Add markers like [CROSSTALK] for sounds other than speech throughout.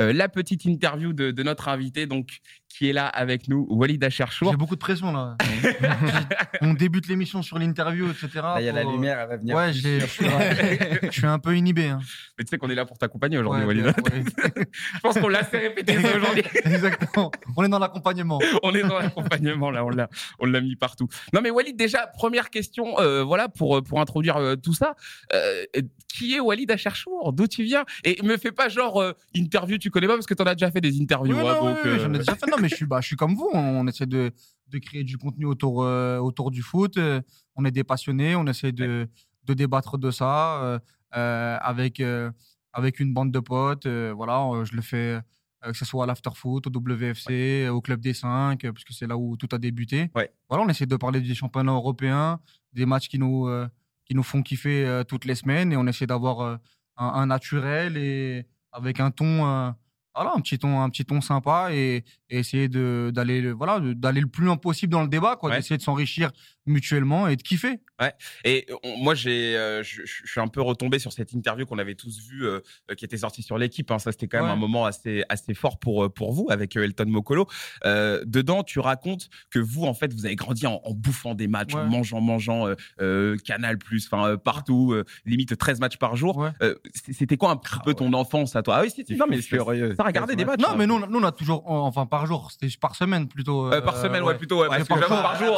euh, la petite interview de, de notre invité, donc qui est là avec nous, Walid Acharchour. J'ai beaucoup de pression là. [LAUGHS] On débute l'émission sur l'interview, etc. Il y a la euh, lumière, elle va venir. Ouais, je, suis- un peu inhibé. hein. Mais tu sais qu'on est là pour t'accompagner aujourd'hui, Ouais, Walid. ouais. [LAUGHS] Je pense qu'on l'a assez répété aujourd'hui. [LAUGHS] Exactement. On est dans l'accompagnement. on est dans l'accompagnement là, on l'a, on l'a mis partout. Non mais Walid, déjà première question, euh, voilà pour pour introduire euh, tout ça. Euh, qui est Walid Acharchour? D'où tu viens? Et me fais pas genre euh, interview, tu connais pas parce que t'en as déjà fait des interviews. Hein, non, donc, euh, J'en ai déjà fait. Non, mais je suis, bah, je suis comme vous. On essaie de, de créer du contenu autour, euh, autour du foot. Euh, On est des passionnés. On essaie de, de débattre de ça euh, euh, avec, euh, avec une bande de potes. Euh, voilà, euh, je le fais euh, que ce soit à l'afterfoot, au WFC, au Club des 5, euh, parce que c'est là où tout a débuté. Ouais. Voilà, on essaie de parler des championnats européens, des matchs qui nous, euh, qui nous font kiffer euh, toutes les semaines, et on essaie d'avoir euh, un, un naturel et avec un ton, euh, voilà, un petit ton, un petit ton sympa, et, et essayer de d'aller, le- voilà, d'aller le plus loin possible dans le débat, quoi, Ouais. d'essayer de s'enrichir mutuellement et de kiffer. Et on- moi, j'ai, euh, je, suis un peu retombé sur cette interview qu'on avait tous vue, euh, euh, qui était sortie sur l'équipe. hein. Ça, c'était quand même Ouais. un moment assez, assez fort pour, pour vous, avec Elton Mokolo. Euh, dedans, tu racontes que vous, en fait, vous avez grandi en, en bouffant des matchs, en mangeant, mangeant Canal+, enfin euh, partout, limite 13 matchs par jour. C'était quoi un petit peu ton enfance à toi? Ah oui, si, non, mais ça des matchs. Non, hein. mais nous, on a- nous, on a toujours, enfin, par jour, c'était par semaine plutôt. Euh, par euh, semaine, ouais, plutôt. Ouais, parce que par j'avoue, jour. par jour.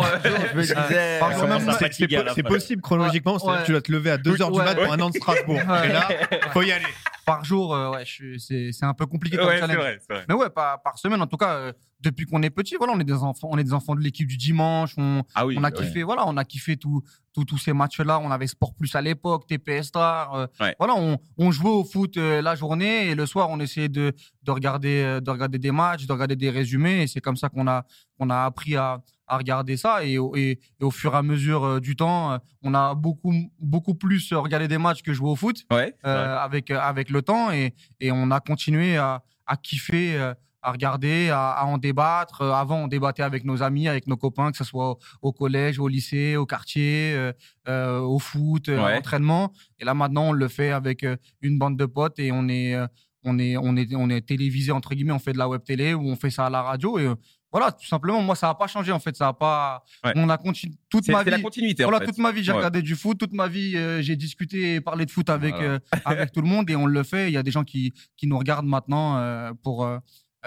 Par C'est- possible chronologiquement, c'est-à-dire que tu dois te lever à 2h du mat ouais. pour un an de Strasbourg. Ouais. Et là, [LAUGHS] faut y aller. par jour, euh, ouais, je suis- c'est c'est un peu compliqué comme ouais, c'est challenge. vrai, c'est vrai. Mais ouais, par, par semaine, en tout cas, euh, depuis qu'on est petit, voilà, on est des enfants, on est des enfants de l'équipe du dimanche. On, Ah oui. on a kiffé, voilà, on a kiffé tout- tous ces matchs-là. On avait Sport Plus à l'époque, TPS Star. euh, Ouais. Voilà, on, on jouait au foot euh, la journée et le soir, on essayait de, de regarder, euh, de regarder des matchs, de regarder des résumés. Et c'est comme ça qu'on a, qu'on a appris à, à regarder ça. Et, au- et, et au fur et à mesure du temps, on a beaucoup, beaucoup plus regardé des matchs que joué au foot Ouais. avec, avec le temps et, et on a continué à, à kiffer, à regarder, à, à en débattre. Euh, Avant, on débattait avec nos amis, avec nos copains, que ce soit au, au collège, au lycée, au quartier, euh, euh, au foot, Ouais. à l'entraînement. Et là, maintenant, on le fait avec une bande de potes et on est, on est, on est, on est télévisé, entre guillemets, on fait de la web télé ou on fait ça à la radio. Et voilà, tout simplement, moi, ça n'a pas changé, en fait. Ça a pas. Ouais. On a continué toute ma c'est la vie. continuité. en Voilà, fait. toute ma vie, j'ai Ouais. regardé du foot. Toute ma vie, euh, j'ai discuté et parlé de foot avec, Voilà. euh, avec tout le monde et on le fait. Il y a des gens qui, qui nous regardent maintenant pour,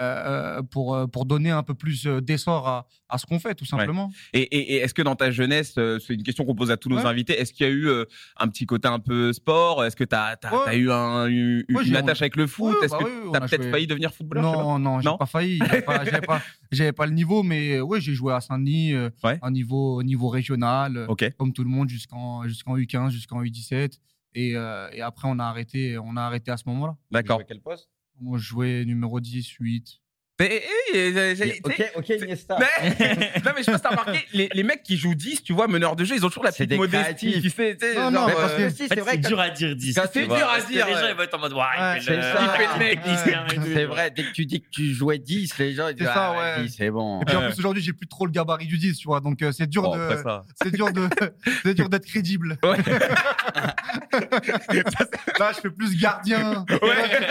euh, euh, pour, euh, pour donner un peu plus d'essor à, à ce qu'on fait, tout simplement. Et, et- et est-ce que dans ta jeunesse, c'est une question qu'on pose à tous nos Ouais. invités, est-ce qu'il y a eu euh, un petit côté un peu sport? Est-ce que tu as, Ouais. eu un- une, Ouais, une j'ai- attache avec le foot? Ouais, Est-ce bah que tu as peut-être joué- failli devenir footballeur? Non, non, j'ai Non? pas failli. J'avais pas, [LAUGHS] pas, le niveau, mais oui, j'ai joué à Saint-Denis, euh, Ouais. un niveau, au niveau régional, comme tout le monde, jusqu'en jusqu'en U15, jusqu'en U17. Et, euh, et après, on a arrêté, on a arrêté à ce moment-là. D'accord. Quel poste? Moi, je jouais numéro 10, 8. Mais, sais- Ok, ok, Iniesta. Mais- [LAUGHS] non mais je sais pas si t'as remarqué, les, les mecs qui jouent 10, tu vois, meneurs de jeu, ils ont toujours la petite des modestie. Tu sais, Non, genre, non, mais euh, parce que- si, c'est vrai c'est dur à dire 10. Ça, c'est dur à dire, Les gens, ils vont être en mode, ouais, Ouais, il c'est fait le- tout. c'est vrai, dès que tu dis que tu jouais 10, les gens ils disent ah, c'est bon. Et puis en plus, aujourd'hui, j'ai plus trop le gabarit du 10, tu vois. Donc, euh, c'est dur de. C'est dur de, [LAUGHS] c'est dur d'être crédible. Ouais. [LAUGHS] Là, je fais plus gardien. Ouais.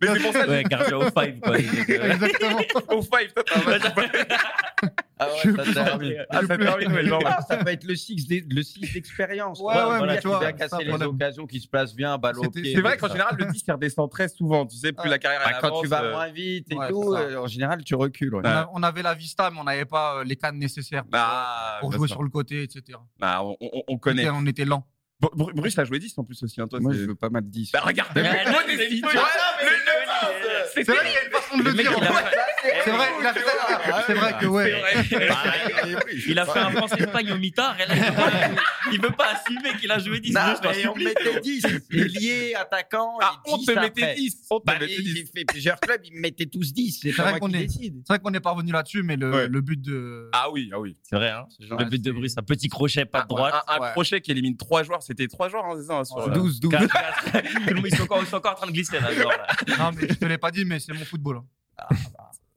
Mais c'est pour ça que Ouais, gardien au five, quoi. Exactement. au five, toi, t'as. Ah ouais, ça termine. Ah, ça ouais, genre. Ah, ça peut être le 6 le 6 d'expérience. Ouais, quoi. ouais, Voilà, mais tu vois, casser ça le les problème. occasions, qui se place bien, balle au pied. C'est vrai qu'en ça. général, le 10, il redescend très souvent. Tu sais, plus Ouais. la carrière Bah, elle quand tu avance, vas euh, moins vite et ouais, tout, ça. euh, en général, tu recules. ouais. On, a- on avait la vista, mais on n'avait pas euh, les cannes nécessaires pour, Ah, pour jouer sur le côté, etc. Bah, on, on- on On connaît. on était lent. Bru- Bru- Bruce a joué 10 en plus aussi, hein, toi. Moi, c'est- je veux pas mal 10. Bah, regarde, Ouais, mais non, modestie, mais tu il vois. faut- Le- le temps, C'est vrai qu'il y a une façon de le Le mec, dire. Il fait- C'est vrai, il a fait ça. C'est vrai que, ouais. vrai. [LAUGHS] Il a fait un France-Espagne au là, il veut pas- Il veut pas assumer qu'il a joué 10. Non, Moi, je t'en mais on mettait 10. Ailier, attaquant. Ah, on 10 te mettait après. 10. On te Bah, mettait 10. j'ai fait plusieurs clubs, ils me mettaient tous 10. C'est vrai qu'on est-. C'est vrai qu'on est pas revenu là-dessus, mais le, but de. Ah oui, ah oui. C'est vrai, hein. Le but de Bruce, un petit crochet, pas de droite. Un, un Ouais. crochet qui élimine 3 joueurs, c'était 3 joueurs, hein, c'est ça, sur, Ouais. euh, 12, 12. Quatre, [LAUGHS] quatre. Tout le monde, ils sont encore, ils sont encore en train de glisser là. genre, là. Non, mais je te l'ai pas dit, mais c'est mon football. hein.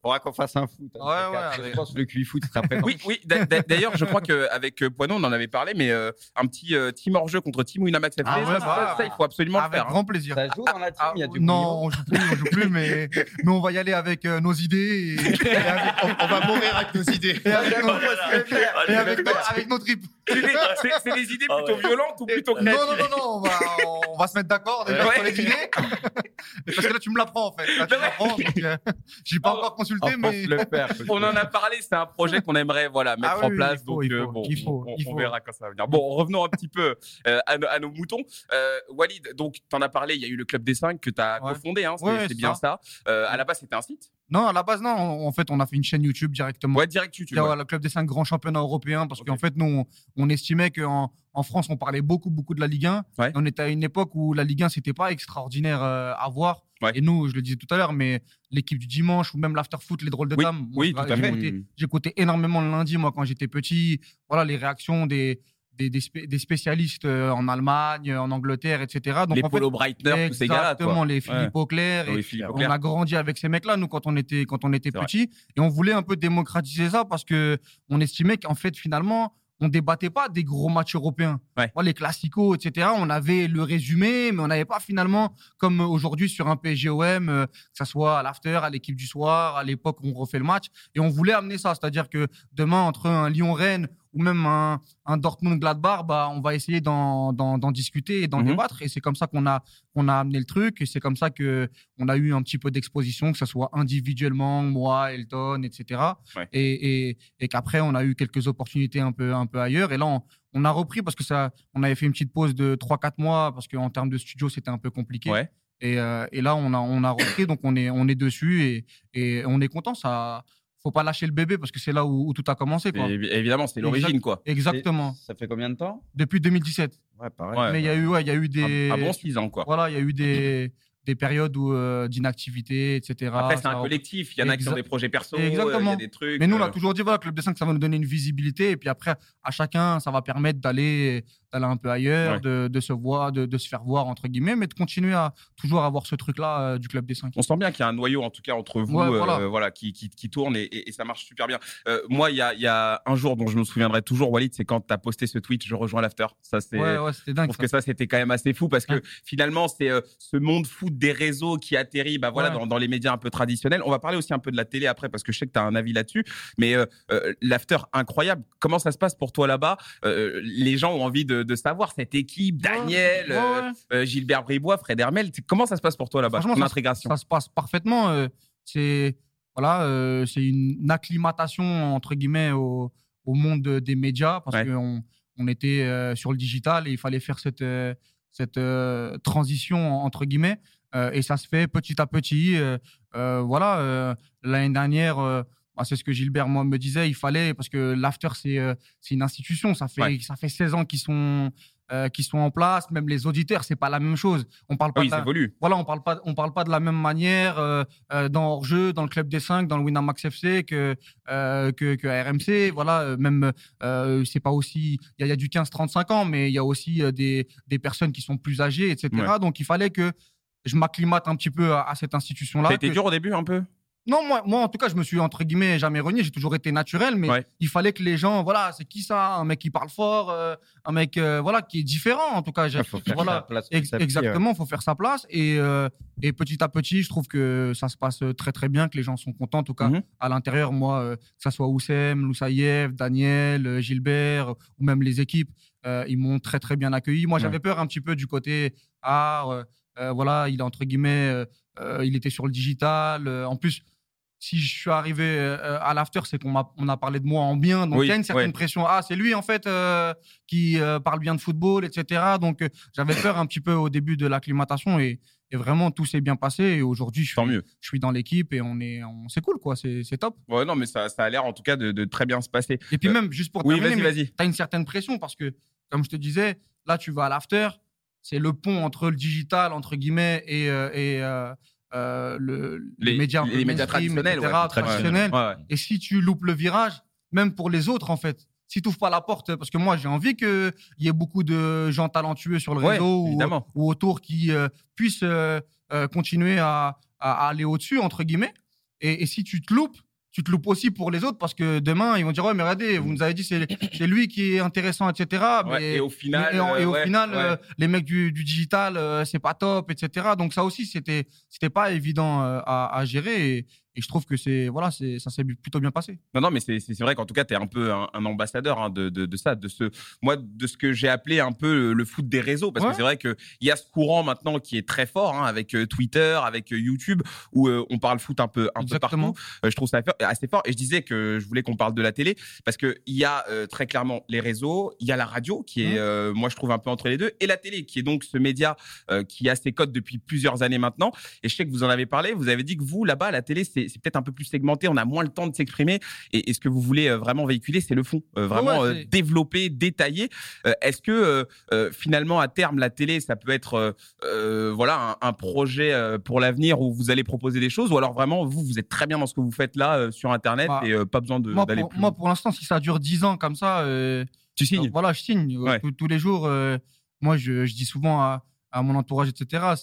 Faudra qu'on fasse un foot. hein, Ouais, ouais, avec- Je pense que le QI foot sera [LAUGHS] présent. Oui, oui. d'a- d'a- D'ailleurs, je crois qu'avec Poinon, on en avait parlé, mais euh, un petit euh, team hors jeu contre Team Winamax FC, Ah ouais, ça, bah, ça, il faut absolument le Avec faire. hein. grand plaisir. Ça joue dans la team, Ah, il y a du non, on joue plus, on joue plus, mais, mais on va y aller avec euh, nos idées et, et avec, on, [LAUGHS] on va mourir avec nos idées. et avec nos, et avec avec nos tripes. C'est des, idées Ah plutôt ouais. violentes ou plutôt Non, non, non, non, on va, on va se mettre d'accord déjà Ouais. sur les idées. [LAUGHS] Parce que là, tu me l'apprends en fait. Là, tu me l'apprends. euh, J'ai pas Oh, encore consulté, On mais. pense le faire. [LAUGHS] On en a parlé, c'est un projet qu'on aimerait voilà, mettre Ah oui, en oui, place. il faut, donc, il euh, faut, bon, il faut, on, il on faut. verra quand ça va venir. Bon, revenons un petit peu euh, à, nos- à nos moutons. Euh, Walid, donc, tu en as parlé, il y a eu le Club des 5 que tu as Ouais. cofondé, hein, c'est Ouais, bien ça. Euh, à la base, c'était un site? Non, à la base, non. En fait, on a fait une chaîne YouTube directement. Ouais, direct YouTube. Ouais. le club des cinq grands championnats européens parce qu'en fait, nous, on, on estimait qu'en en France, on parlait beaucoup, beaucoup de la Ligue 1. Ouais. On était à une époque où la Ligue 1, c'était pas extraordinaire euh, à voir. Ouais. Et nous, je le disais tout à l'heure, mais l'équipe du dimanche ou même l'after-foot, les drôles de Oui, dames. oui, j'ai- tout à j'ai fait. écouté- Mm. J'écoutais énormément le lundi, moi, quand j'étais petit. Voilà, les réactions des, des, des, spé- des spécialistes euh, en Allemagne, en Angleterre, etc. Donc, les en fait, Polo Breitner, tous ces gars-là. Exactement, les Philippe Auclair. et- Oui, Philippe on Auclair. a grandi avec ces mecs-là, nous, quand on était, quand on était vrai. petits. Et on voulait un peu démocratiser ça parce que on estimait qu'en fait, finalement, on débattait pas des gros matchs européens. Ouais. Les classicos, etc. On avait le résumé, mais on n'avait pas finalement, comme aujourd'hui sur un PSGOM, euh, que ça soit à l'after, à l'équipe du soir, à l'époque où on refait le match. Et on voulait amener ça. C'est-à-dire que demain, entre un Lyon-Rennes ou même un, un Dortmund-Gladbach, bah, on va essayer d'en, discuter et d'en Mhm. débattre. Et c'est comme ça qu'on a, qu'on a amené le truc. Et c'est comme ça que on a eu un petit peu d'exposition, que ce soit individuellement, moi, Elton, etc. Ouais. Et, et, et qu'après, on a eu quelques opportunités un peu, un peu ailleurs. Et là, on, on a repris parce que ça, on avait fait une petite pause de 3-4 mois parce qu'en termes de studio, c'était un peu compliqué. Ouais. Et, euh, et là, on a, on a repris, donc on est, on est dessus et, et on est content. Ça, faut pas lâcher le bébé parce que c'est là où, où tout a commencé. Quoi. Évidemment, c'est l'origine, quoi. Exactement. Ça fait combien de temps? Depuis 2017. Ouais, pareil. Ouais. Mais il y a eu, ouais, il y a eu des, Un, un bon 6 ans, quoi. voilà, il y a eu des, des périodes où euh, d'inactivité, etc. Après, c'est un a- collectif. Il y en a qui ont des projets perso, euh, il y Exactement. a des trucs. Mais nous, on a euh, toujours dit, voilà, Club des 5, ça va nous donner une visibilité. Et puis après, à chacun, ça va permettre d'aller d'aller un peu ailleurs, Ouais. de, de se voir, de, de se faire voir, entre guillemets, mais de continuer à toujours avoir ce truc-là euh, du Club des 5. On sent bien qu'il y a un noyau, en tout cas, entre vous, Ouais, euh, voilà. qui, qui, qui tourne et, et- et ça marche super bien. Euh, moi, il y a, il y a un jour dont je me souviendrai toujours, Walid, c'est quand tu as posté ce tweet, je rejoins l'after. Ça, c'est. Ouais, ouais, c'était Je dingue. trouve ça. que ça, c'était quand même assez fou parce que finalement, c'est ce monde foot des réseaux qui atterrit bah, voilà, dans, dans les médias un peu traditionnels. On va parler aussi un peu de la télé après parce que je sais que tu as un avis là-dessus. Mais l'after, incroyable. Comment ça se passe pour toi là-bas? Les gens ont envie de, de savoir cette équipe, Daniel, Ouais, euh, euh, Gilbert Bribois, Fred Hermel. Comment ça se passe pour toi là-bas Ton ça- se passe parfaitement. euh, c'est voilà, euh, c'est une acclimatation entre guillemets au, au monde de- des médias parce Ouais. qu'on on était sur le digital et il fallait faire cette cette transition entre guillemets et ça se fait petit à petit. voilà, l'année dernière. Bah, c'est ce que Gilbert moi me disait, il fallait parce que l'after c'est euh, c'est une institution, ça fait Ouais. ça fait 16 ans qu'ils sont euh, sont en place, même les auditeurs, c'est pas la même chose. On parle pas Oui, de la- voilà, on parle pas, on parle pas de la même manière euh, euh, dans hors-jeu, dans le club des 5, dans le Winamax FC que que, RMC. Voilà, même c'est pas aussi, il y, a- il y a du 15-35 ans, mais il y a aussi des des personnes qui sont plus âgées, etc. Donc il fallait que je m'acclimate un petit peu à, à cette institution-là. Que- dur au début un peu? Non, moi, moi, en tout cas, je me suis entre guillemets jamais renié. J'ai toujours été naturel, mais Ouais. il fallait que les gens, voilà, c'est qui ça? Un mec qui parle fort, euh, un mec, euh, voilà, qui est différent. En tout cas, Il faut faire voilà, sa place Ex- exactement, faut faire sa place et, euh, et petit à petit, je trouve que ça se passe très très bien, que les gens sont contents. En tout cas, Mhm. à l'intérieur, moi, que ça soit Oussem, Loussaïev, Daniel, Gilbert ou même les équipes, ils m'ont très très bien accueilli. Moi, j'avais peur un petit peu du côté art. voilà, il est entre guillemets, il était sur le digital. en plus. Si je suis arrivé euh, à l'after, c'est qu'on on a parlé de moi en bien, donc Oui, il y a une certaine ouais. pression. Ah, c'est lui en fait euh, qui euh, parle bien de football, etc. Donc euh, j'avais peur un petit peu au début de l'acclimatation et, et vraiment tout s'est bien passé. Et aujourd'hui, je suis, mieux. je suis dans l'équipe et on est, on, c'est cool quoi, c'est c'est top. Ouais, non, mais ça, ça a l'air en tout cas de, de très bien se passer. Et puis même juste pour Oui, terminer, vas-y, mais vas-y. t'as une certaine pression parce que, comme je te disais, là, tu vas à l'after, c'est le pont entre le digital, entre guillemets, et, et euh, le, les, médias, les traditionnels. etc., ouais, traditionnels. Ouais, ouais. Et si tu loupes le virage, même pour les autres, en fait, si tu n'ouvres pas la porte, parce que moi, j'ai envie qu'il y ait beaucoup de gens talentueux sur le réseau ou, autour qui euh, puissent euh, euh, continuer à, à- à aller au-dessus, entre guillemets. Et, et si tu te loupes, tu te loupes aussi pour les autres parce que demain, ils vont dire Ouais, mais regardez, vous nous avez dit c'est c'est lui qui est intéressant, etc. Ouais, mais, et au final, mais- et, euh, au ouais, final, ouais. euh, les mecs du, du digital, euh, c'est pas top, etc. Donc, ça aussi, c'était c'était pas évident euh, à, à gérer. Et, et je trouve que c'est voilà, c'est ça s'est plutôt bien passé. Non, non, mais c'est vrai qu'en tout cas, tu es un peu un, un ambassadeur hein, de, de, de ça, de ce, moi, de ce que j'ai appelé un peu le, foot des réseaux. Parce Ouais. que c'est vrai qu'il y a ce courant maintenant qui est très fort, hein, avec euh, Twitter, avec euh, YouTube, où euh, on parle foot un peu, un peu partout. Euh, je trouve ça assez fort. Et je disais que je voulais qu'on parle de la télé, parce qu'il y a euh, très clairement les réseaux, il y a la radio, qui est, moi, je trouve un peu entre les deux, et la télé, qui est donc ce média qui a ses codes depuis plusieurs années maintenant. Et je sais que vous en avez parlé, vous avez dit que vous, là-bas, la télé, c'est c'est peut-être un peu plus segmenté, on a moins le temps de s'exprimer. Et, et ce que vous voulez euh, vraiment véhiculer, c'est le fond, euh, vraiment Ouais, euh, détailler. Est-ce que finalement, à terme, la télé, ça peut être voilà un, un projet pour l'avenir où vous allez proposer des choses, ou alors vraiment, vous, vous êtes très bien dans ce que vous faites là sur Internet Bah, et pas besoin d'aller pour, plus moi, pour l'instant, si ça dure 10 ans comme ça, Tu signes Voilà, je signe. Ouais. Tous, tous les jours, moi, je, je dis souvent à, à mon entourage, etc.,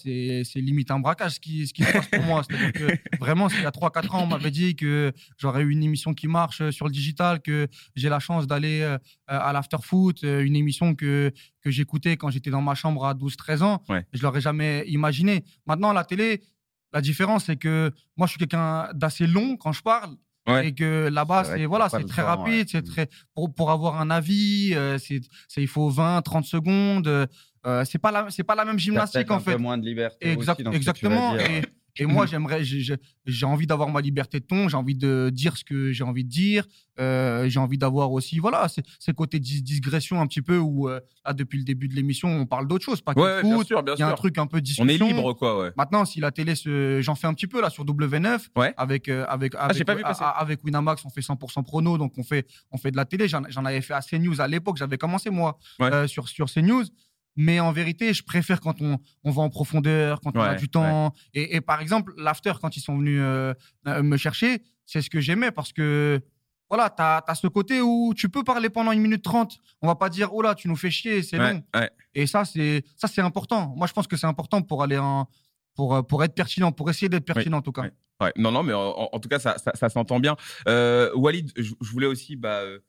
c'est limite un braquage ce qui, ce qui se passe pour moi. C'est-à-dire que [LAUGHS] vraiment, il y a 3-4 ans, on m'avait dit que j'aurais eu une émission qui marche euh, sur le digital, que j'ai la chance d'aller euh, à l'after-foot, euh, une émission que, que j'écoutais quand j'étais dans ma chambre à 12-13 ans. Ouais. Je l'aurais jamais imaginé. Maintenant, la télé, la différence, c'est que moi, je suis quelqu'un d'assez long quand je parle. Ouais. Et que là-bas, C'est voilà, c'est très temps, rapide, ouais. c'est Mm. très pour, pour avoir un avis, euh, c'est- il faut 20, 30 secondes. Euh, c'est pas la c'est pas la même gymnastique en un fait. peu moins de liberté. Exact- aussi dans ce que tu vas exactement. dire. Et, et moi, j'aimerais, j'ai- envie d'avoir ma liberté de ton, j'ai envie de dire ce que j'ai envie de dire, euh, j'ai envie d'avoir aussi, voilà, ces, ces côtés dis- digression un petit peu où, euh, là, depuis le début de l'émission, on parle d'autre chose, pas que Ouais, de ouais, bien foot. sûr, bien Il y a un sûr. truc un peu On discussion. est libre, quoi, ouais. Maintenant, si la télé, se... j'en fais un petit peu là sur W9, Ouais. avec euh, avec avec, j'ai pas vu passer. a- a- avec Winamax, on fait 100% prono, donc on fait on fait de la télé. J'en j'en avais fait à CNews à l'époque, j'avais commencé moi Ouais. euh, sur sur CNews. Mais en vérité, je préfère quand on, on va en profondeur, quand on a du temps. Et, et par exemple, l'after, quand ils sont venus euh, euh, me chercher, c'est ce que j'aimais parce que voilà, tu as, ce côté où tu peux parler pendant une minute trente. On va pas dire, oh là, tu nous fais chier, c'est Ouais, long. Et ça, c'est ça, c'est important. Moi, je pense que c'est important pour aller en pour euh, pour être pertinent, pour essayer d'être pertinent en tout cas. Ouais, non, non, mais en, en tout cas, ça, ça, ça s'entend bien. Euh, Walid, je, je voulais aussi bah, euh,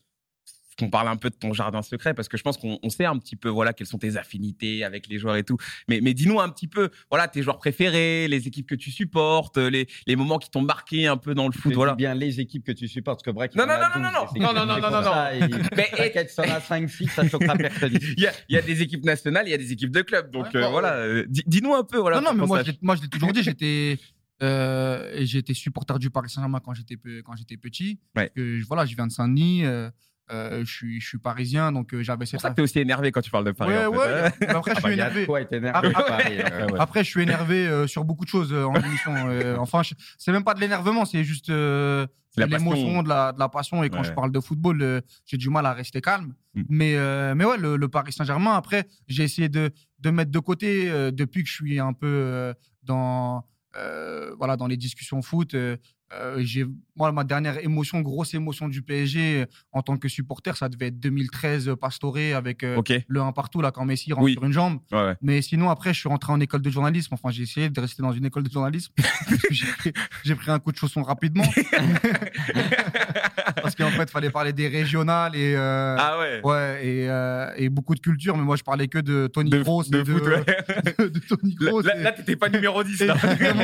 qu'on parle un peu de ton jardin secret, parce que je pense qu'on on sait un petit peu voilà, quelles sont tes affinités avec les joueurs et tout. Mais, mais dis-nous un petit peu voilà, tes joueurs préférés, les équipes que tu supportes, les, les moments qui t'ont marqué un peu dans le foot. dis Voilà. bien les équipes que tu supportes, parce que Break. Non, non, a non, non, 12, non, non, non, non, non, non, ça, il- [LAUGHS] Mais- T'inquiète, si on a 5-6, ça choquera personne. [LAUGHS] Il y, a, il y a des équipes nationales, il y a des équipes de clubs. Donc Ouais, euh, ouais, voilà, euh, dis- dis-nous un peu. Voilà, non, non, mais moi, moi, je l'ai toujours dit, j'étais euh, et j'étais supporter du Paris Saint-Germain quand j'étais quand j'étais petit. Ouais. Parce que, voilà, je viens de Saint-Denis, euh, euh, je suis je suis parisien, donc euh, j'avais C'est pour cette. ça que t'es aussi énervé quand tu parles de Paris. ouais, en fait, ouais. mais Après, je Ah suis énervé. de quoi être énervé. Paris, euh, [LAUGHS] Ouais. Après, je suis énervé sur beaucoup de choses euh, en émission. enfin, je- c'est même pas de l'énervement, c'est juste l'émotion, de la, de la passion. Et quand Ouais. je parle de football, j'ai du mal à rester calme. Mm. Mais, mais ouais, le, le Paris Saint-Germain, après, j'ai essayé de, de mettre de côté depuis que je suis un peu dans, euh, voilà, dans les discussions foot. euh, euh, j'ai moi ma dernière émotion grosse émotion du PSG euh, en tant que supporter ça devait être 2013 euh, Pastore avec euh, le 1 partout là quand Messi rentre Oui. sur une jambe Ouais, ouais. mais sinon, après, je suis rentré en école de journalisme. Enfin, j'ai essayé de rester dans une école de journalisme. [LAUGHS] j'ai pris, un coup de chausson rapidement. [LAUGHS] [LAUGHS] parce fait, il fallait parler des régionales et, euh, Ah ouais. ouais, et, euh, et beaucoup de culture. Mais moi, je parlais que de Tony De, Kroos. de et de, foot, ouais. de, [LAUGHS] de Tony Là, Kroos. là, et- là, t'étais pas numéro 10. Là. Exactement.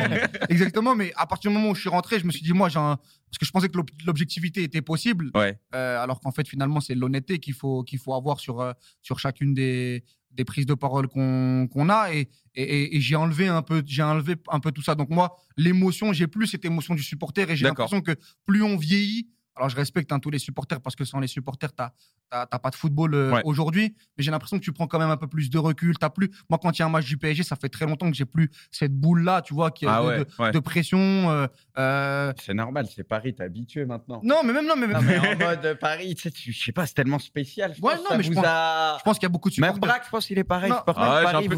Exactement. Mais à partir du moment où je suis rentré, je me suis dit, moi, j'ai un. Parce que je pensais que l'ob- l'objectivité était possible. Ouais. Euh, alors qu'en fait, finalement, c'est l'honnêteté qu'il faut, qu'il faut avoir sur, sur chacune des, des prises de parole qu'on qu'on a. Et, et, j'ai enlevé, un peu- j'ai enlevé un peu tout ça. Donc, moi, l'émotion, j'ai plus cette émotion du supporter. Et j'ai l'impression que plus on vieillit, alors je respecte hein, tous les supporters parce que sans les supporters, tu n'as pas de football euh, Ouais. aujourd'hui. Mais j'ai l'impression que tu prends quand même un peu plus de recul. T'as plus... Moi, quand il y a un match du PSG, ça fait très longtemps que j'ai plus cette boule-là, tu vois, qui Ah de, ouais, de- ouais. de pression. euh, euh, C'est normal, c'est Paris, t'es habitué maintenant. Non, mais même non, mais, Non, mais en mode Paris, tu sais, tu- je sais pas, c'est tellement spécial. Je Ouais, pense non, mais je pense- a- je pense qu'il y a beaucoup de Même supporters. Braque, je pense qu'il est pareil. Ah j'ai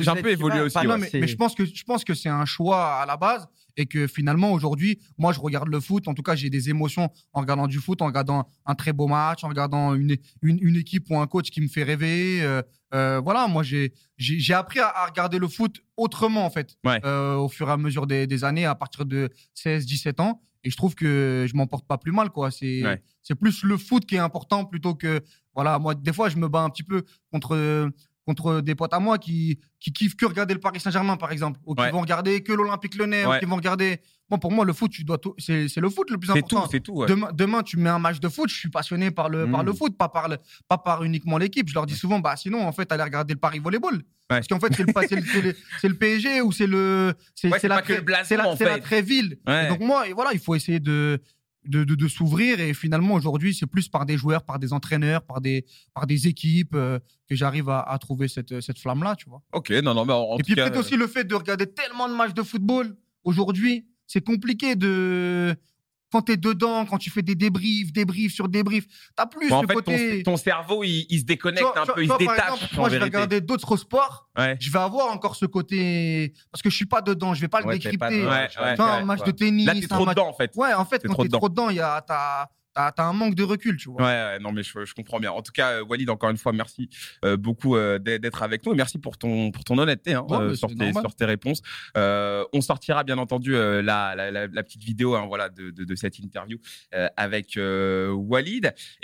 un peu- un évolué aussi, pas- ouais. non, mais, mais je pense que je pense que c'est un choix à la base et que finalement aujourd'hui, moi je regarde le foot. En tout cas, j'ai des émotions en regardant du foot, en regardant un très beau match, en regardant une, une, une équipe ou un coach qui me fait rêver. euh, euh, voilà, moi j'ai appris à, à regarder le foot autrement en fait Ouais. euh, au fur et à mesure des, des années, à partir de 16-17 ans. et je trouve que je m'en porte pas plus mal, quoi. C'est Ouais. c'est plus le foot qui est important plutôt que voilà. Moi, des fois, je me bats un petit peu contre contre des potes à moi qui qui kiffent que regarder le Paris Saint-Germain, par exemple, ou qui Ouais. vont regarder que l'Olympique Lyonnais, Ouais. ou qui vont regarder. Bon, pour moi, le foot, tu dois tout- c'est c'est le foot le plus C'est important. tout, c'est tout. ouais. Demain, demain, tu mets un match de foot, je suis passionné par le, par le foot, pas par, le, pas par uniquement l'équipe. Je leur dis souvent, bah, sinon, en fait, allez regarder le Paris Volleyball. Parce qu'en fait, c'est le, c'est c'est c'est PSG ou c'est le. C'est c'est la, c'est la, en c'est. Tréville. Donc, moi, et voilà, il faut essayer de. De, de, de s'ouvrir et finalement aujourd'hui c'est plus par des joueurs, par des entraîneurs, par des, par des équipes euh, que j'arrive à, à trouver cette, cette flamme là, tu vois. Ok, non, non, mais en, en Et puis peut-être aussi le fait de regarder tellement de matchs de football aujourd'hui, c'est compliqué de quand tu es dedans, quand tu fais des débriefs, débriefs sur débriefs, t'as plus bon, en le fait, ton, côté. ton cerveau, il, il se déconnecte Tu vois, un tu peu, il se détache. exemple, en moi, je vais regarder d'autres sports, Ouais. je vais avoir encore ce côté parce que je suis pas dedans, je vais pas le Ouais, t'es pas décrypter. Ouais, Tu vois, un match de tennis, Là, t'es un trop match- dedans, en fait. Ouais, en fait, T'es quand t'es trop dedans, il y a t'as un manque de recul, tu vois. Ouais, ouais, non, mais je, je comprends bien. En tout cas, euh, Walid, encore une fois, merci euh, beaucoup euh, d'être avec nous et merci pour ton, pour ton honnêteté hein, Ouais, euh, sur, tes, sur tes réponses. Euh, on sortira bien entendu euh, la, la, la, la petite vidéo hein, voilà, de, de, de cette interview euh, avec euh, Walid. Et